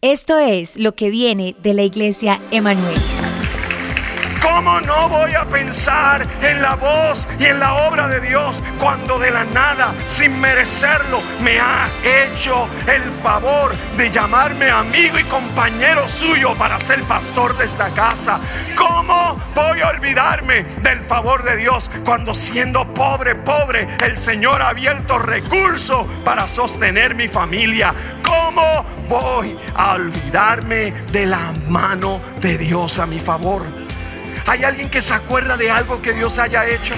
Esto es lo que viene de la iglesia Emanuel. ¿Cómo no voy a pensar en la voz y en la obra de Dios cuando de la nada, sin merecerlo, me ha hecho el favor de llamarme amigo y compañero suyo para ser pastor de esta casa? ¿Cómo voy a olvidarme del favor de Dios cuando siendo pobre, pobre, el Señor ha abierto recursos para sostener mi familia? ¿Cómo voy a olvidarme de la mano de Dios a mi favor? ¿Hay alguien que se acuerda de algo que Dios haya hecho?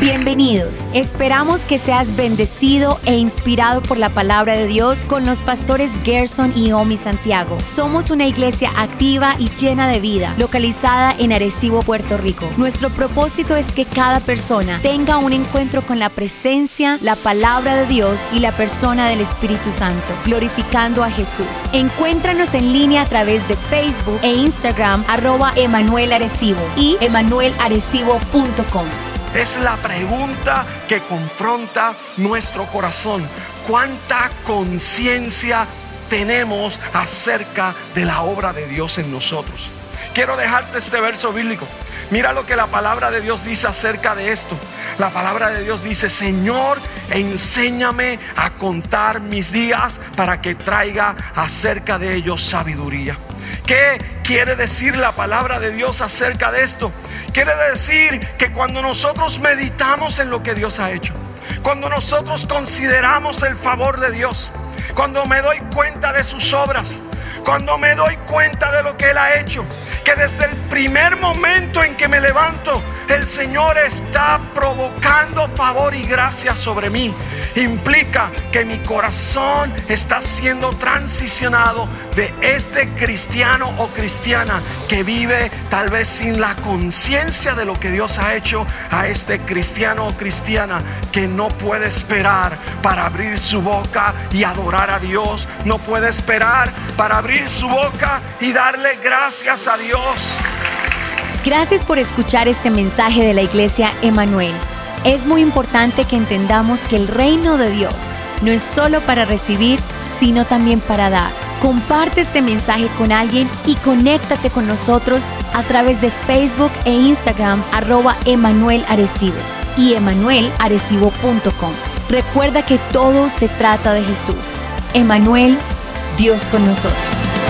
Bienvenidos. Esperamos que seas bendecido e inspirado por la palabra de Dios con los pastores Gerson y Omi Santiago. Somos una iglesia activa y llena de vida, localizada en Arecibo, Puerto Rico. Nuestro propósito es que cada persona tenga un encuentro con la presencia, la palabra de Dios y la persona del Espíritu Santo, glorificando a Jesús. Encuéntranos en línea a través de Facebook e Instagram arroba Emanuel Arecibo y emanuelarecibo.com. Es la pregunta que confronta nuestro corazón. ¿Cuánta conciencia tenemos acerca de la obra de Dios en nosotros? Quiero dejarte este verso bíblico. Mira lo que la palabra de Dios dice acerca de esto. La palabra de Dios dice, Señor, enséñame a contar mis días para que traiga acerca de ellos sabiduría. ¿Qué quiere decir la palabra de Dios acerca de esto? Quiere decir que cuando nosotros meditamos en lo que Dios ha hecho, cuando nosotros consideramos el favor de Dios, cuando me doy cuenta de sus obras, cuando me doy cuenta de lo que Él ha hecho, que desde el primer momento en que me levanto, el Señor está provocando favor y gracia sobre mí. Implica que mi corazón está siendo transicionado de este cristiano o cristiana que vive tal vez sin la conciencia de lo que Dios ha hecho a este cristiano o cristiana que no puede esperar para abrir su boca y adorar a Dios, no puede esperar para abrir su boca y darle gracias a Dios. Gracias por escuchar este mensaje de la iglesia Emanuel. Es muy importante que entendamos que el reino de Dios no es solo para recibir, sino también para dar. Comparte este mensaje con alguien y conéctate con nosotros a través de Facebook e Instagram arroba Emanuel Arecibo y emanuelarecibo.com. Recuerda que todo se trata de Jesús. Emanuel, Dios con nosotros.